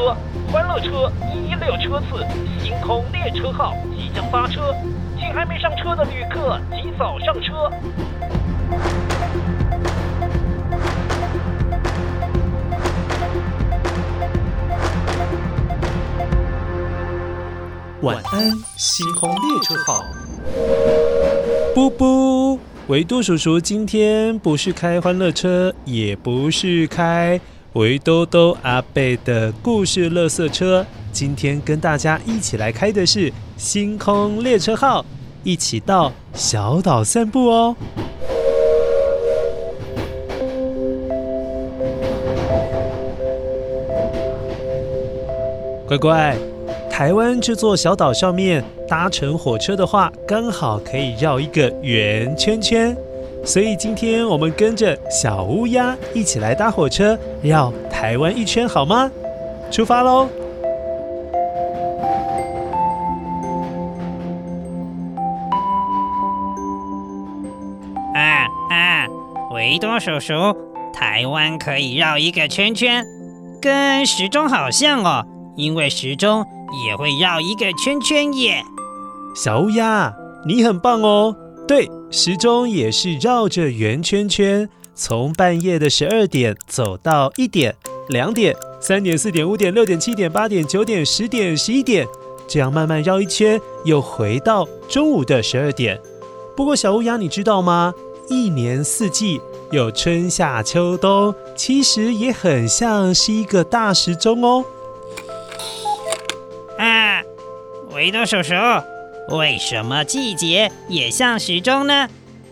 车，欢乐车一六车次，星空列车号即将发车，请还没上车的旅客及早上车。晚安，星空列车号。布布，维多叔叔今天不是开欢乐车，也不是开维兜兜阿贝的故事垃圾车，今天跟大家一起来开的是星空列车号，一起到小岛散步哦。乖乖。台湾这座小岛上面搭乘火车的话，刚好可以绕一个圆圈圈。所以今天我们跟着小乌鸦一起来搭火车绕台湾一圈，好吗？出发喽！啊啊，维多叔叔，台湾可以绕一个圈圈，跟时钟好像哦，因为时钟。也会绕一个圈圈耶，小乌鸦，你很棒哦。对，时钟也是绕着圆圈圈，从半夜的十二点走到一点、两点、三点、四点、五点、六点、七点、八点、九点、十点、十一点，这样慢慢绕一圈，又回到中午的十二点。不过，小乌鸦，你知道吗？一年四季有春夏秋冬，其实也很像是一个大时钟哦。维多叔叔，为什么季节也像时钟呢？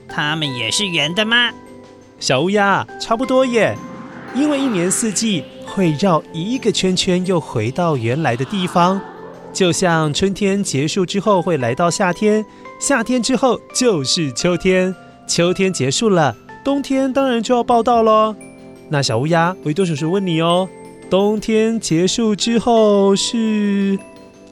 它们也是圆的吗？小乌鸦，差不多耶。因为一年四季会绕一个圈圈，又回到原来的地方。就像春天结束之后会来到夏天，夏天之后就是秋天，秋天结束了，冬天当然就要报道喽。那小乌鸦，维多叔叔问你哦，冬天结束之后是？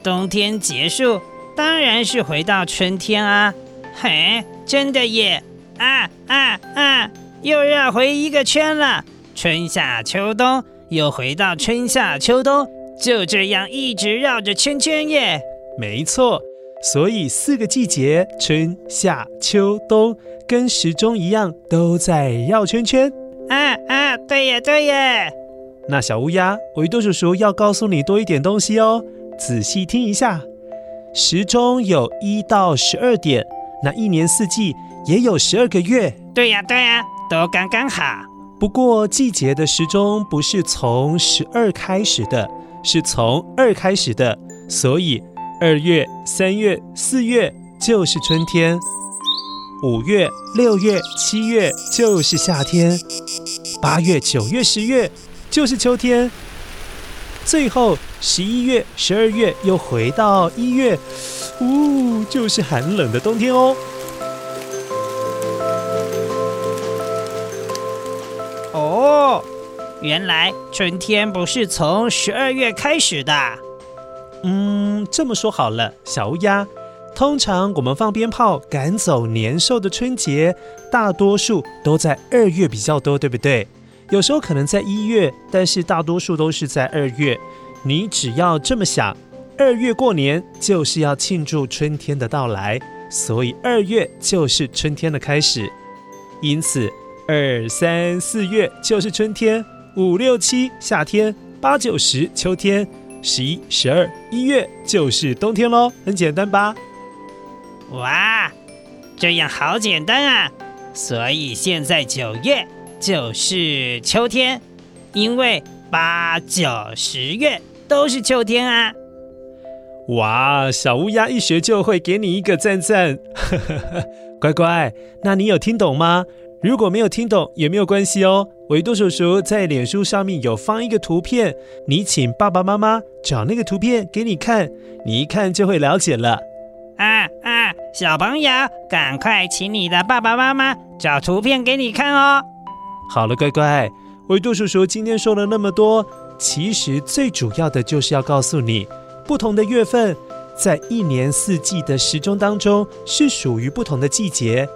冬天结束，当然是回到春天啊！嘿，真的耶！啊啊啊！又绕回一个圈了，春夏秋冬，又回到春夏秋冬，就这样一直绕着圈圈耶。没错，所以四个季节，春夏秋冬，跟时钟一样，都在绕圈圈。啊啊，对耶对耶！那小乌鸦，维多叔叔要告诉你多一点东西哦。仔细听一下，时钟有一到十二点，那一年四季也有十二个月。对呀，对呀，都刚刚好。不过季节的时钟不是从十二开始的，是从二开始的，所以二月、三月、四月就是春天，五月、六月、七月就是夏天，八月、九月、十月就是秋天。最后，十一月、十二月又回到一月，呜，就是寒冷的冬天哦。哦，原来春天不是从十二月开始的。嗯，这么说好了，小乌鸦，通常我们放鞭炮赶走年兽的春节，大多数都在二月比较多，对不对？有时候可能在一月，但是大多数都是在二月。你只要这么想，二月过年就是要庆祝春天的到来，所以二月就是春天的开始。因此，二三四月就是春天，五六七夏天，八九十秋天，十一十二一月就是冬天喽。很简单吧？哇，这样好简单啊！所以现在九月。就是秋天，因为八九十月都是秋天啊！哇，小乌鸦一学就会，给你一个赞赞，乖乖。那你有听懂吗？如果没有听懂也没有关系哦。维多叔叔在脸书上面有放一个图片，你请爸爸妈妈找那个图片给你看，你一看就会了解了。啊啊，小朋友，赶快请你的爸爸妈妈找图片给你看哦。好了，乖乖，维度叔叔今天说了那么多，其实最主要的就是要告诉你，不同的月份在一年四季的时钟当中是属于不同的季节。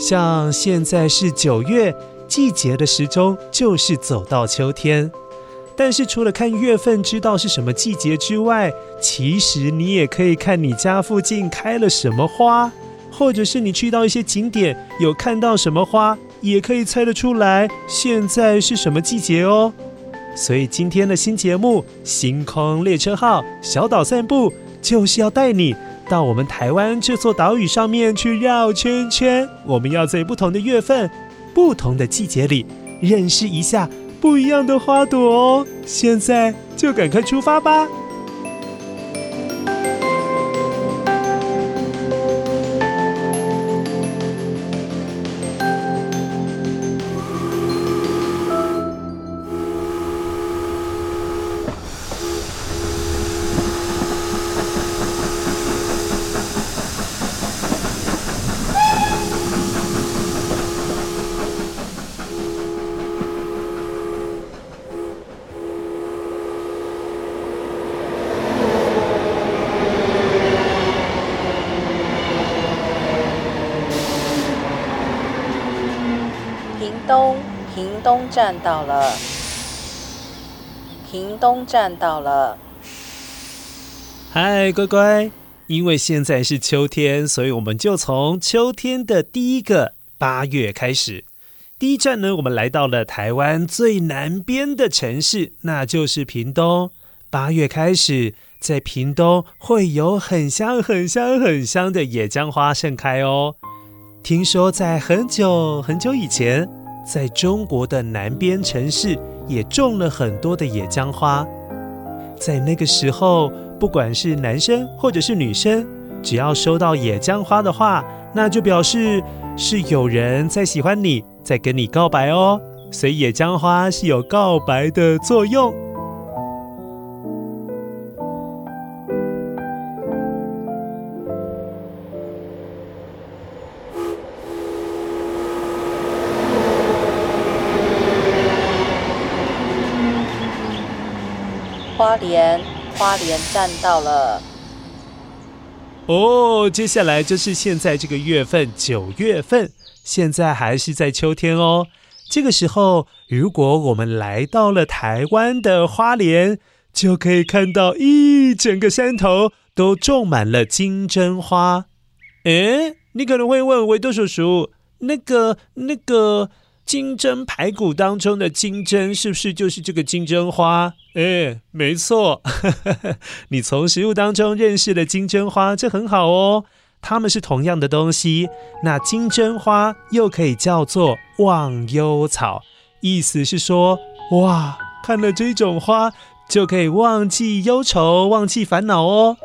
像现在是九月，季节的时钟就是走到秋天。但是除了看月份知道是什么季节之外，其实你也可以看你家附近开了什么花，或者是你去到一些景点有看到什么花，也可以猜得出来现在是什么季节哦。所以今天的新节目《星空列车号小岛散步》，就是要带你到我们台湾这座岛屿上面去绕圈圈。我们要在不同的月份、不同的季节里认识一下。不一样的花朵哦，现在就赶快出发吧！东站到了，屏东站到了。嗨，乖乖！因为现在是秋天，所以我们就从秋天的第一个八月开始。第一站呢，我们来到了台湾最南边的城市，那就是屏东。八月开始，在屏东会有很香、很香、很香的野姜花盛开哦。听说在很久很久以前，在中国的南边城市也种了很多的野姜花，在那个时候，不管是男生或者是女生，只要收到野姜花的话，那就表示是有人在喜欢你，在跟你告白哦。所以野姜花是有告白的作用。花莲站到了。哦，接下来就是现在这个月份，九月份，现在还是在秋天哦。这个时候，如果我们来到了台湾的花莲，就可以看到一整个山头都种满了金针花。诶，你可能会问维多叔叔，那个那个金针排骨当中的金针，是不是就是这个金针花？哎，没错，你从食物当中认识了金针花，这很好哦。它们是同样的东西。那金针花又可以叫做忘忧草，意思是说，哇，看了这种花就可以忘记忧愁、忘记烦恼哦。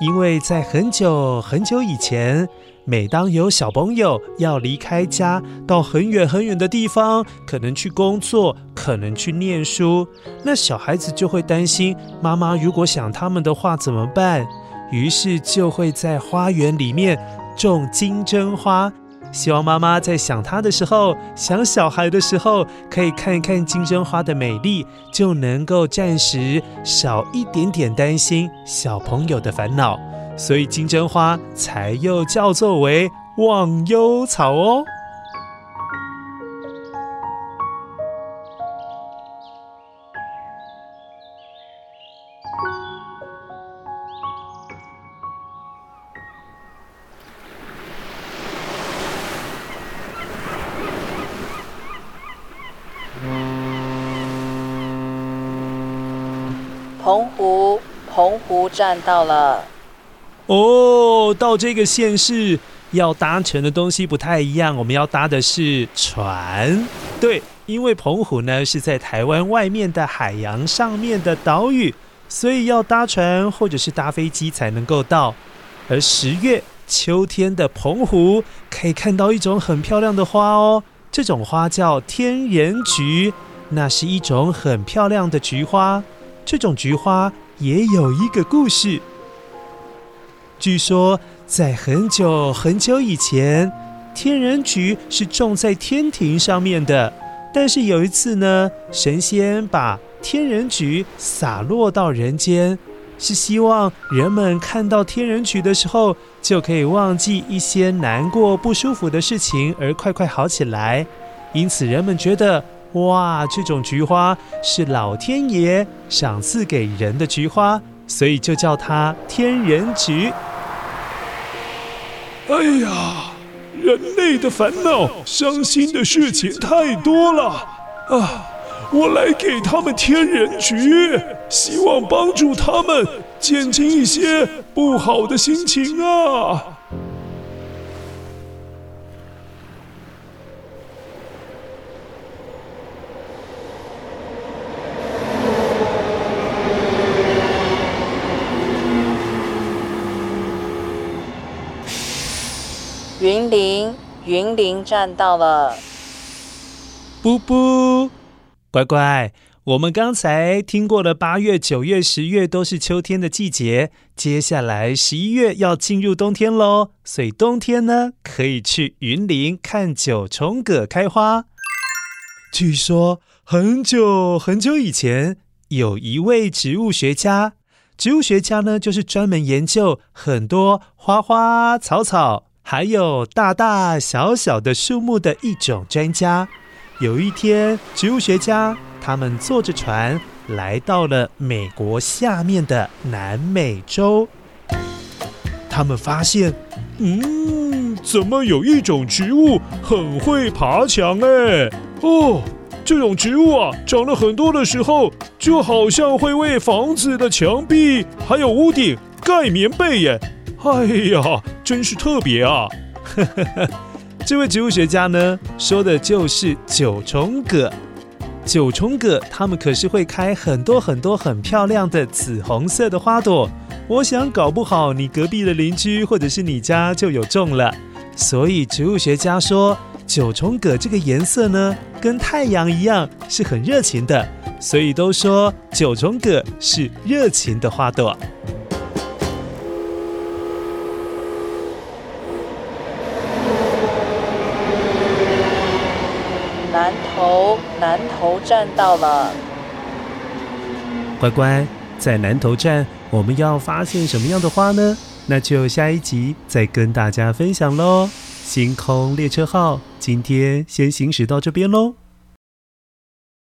因为在很久很久以前。每当有小朋友要离开家，到很远很远的地方，可能去工作，可能去念书，那小孩子就会担心妈妈如果想他们的话怎么办？于是就会在花园里面种金针花，希望妈妈在想他的时候，想小孩的时候，可以看一看金针花的美丽，就能够暂时少一点点担心小朋友的烦恼。所以金针花才又叫做为忘忧草哦。澎湖，澎湖站到了。哦，到这个县市要搭乘的东西不太一样，我们要搭的是船。对，因为澎湖呢是在台湾外面的海洋上面的岛屿，所以要搭船或者是搭飞机才能够到。而十月秋天的澎湖可以看到一种很漂亮的花哦，这种花叫天人菊，那是一种很漂亮的菊花。这种菊花也有一个故事。据说，在很久很久以前，天人菊是种在天庭上面的。但是有一次呢，神仙把天人菊洒落到人间，是希望人们看到天人菊的时候，就可以忘记一些难过不舒服的事情，而快快好起来。因此，人们觉得哇，这种菊花是老天爷赏赐给人的菊花，所以就叫它天人菊。哎呀，人类的烦恼、伤心的事情太多了啊！我来给他们添人局，希望帮助他们减轻一些不好的心情啊。云林，云林站到了。布布，乖乖，我们刚才听过了八月、九月、十月都是秋天的季节，接下来十一月要进入冬天喽。所以冬天呢，可以去云林看九重葛开花。据说很久很久以前，有一位植物学家，植物学家呢，就是专门研究很多花花草草。还有大大小小的树木的一种专家。有一天，植物学家他们坐着船来到了美国下面的南美洲。他们发现，嗯，怎么有一种植物很会爬墙？哎，哦，这种植物啊，长了很多的时候，就好像会为房子的墙壁还有屋顶盖棉被耶。哎呀，真是特别啊！这位植物学家呢，说的就是九重葛。九重葛，它们可是会开很多很多很漂亮的紫红色的花朵。我想搞不好你隔壁的邻居或者是你家就有种了。所以植物学家说，九重葛这个颜色呢，跟太阳一样是很热情的，所以都说九重葛是热情的花朵。南投，南头站到了。乖乖，在南头站，我们要发现什么样的花呢？那就下一集再跟大家分享喽。星空列车号，今天先行驶到这边喽。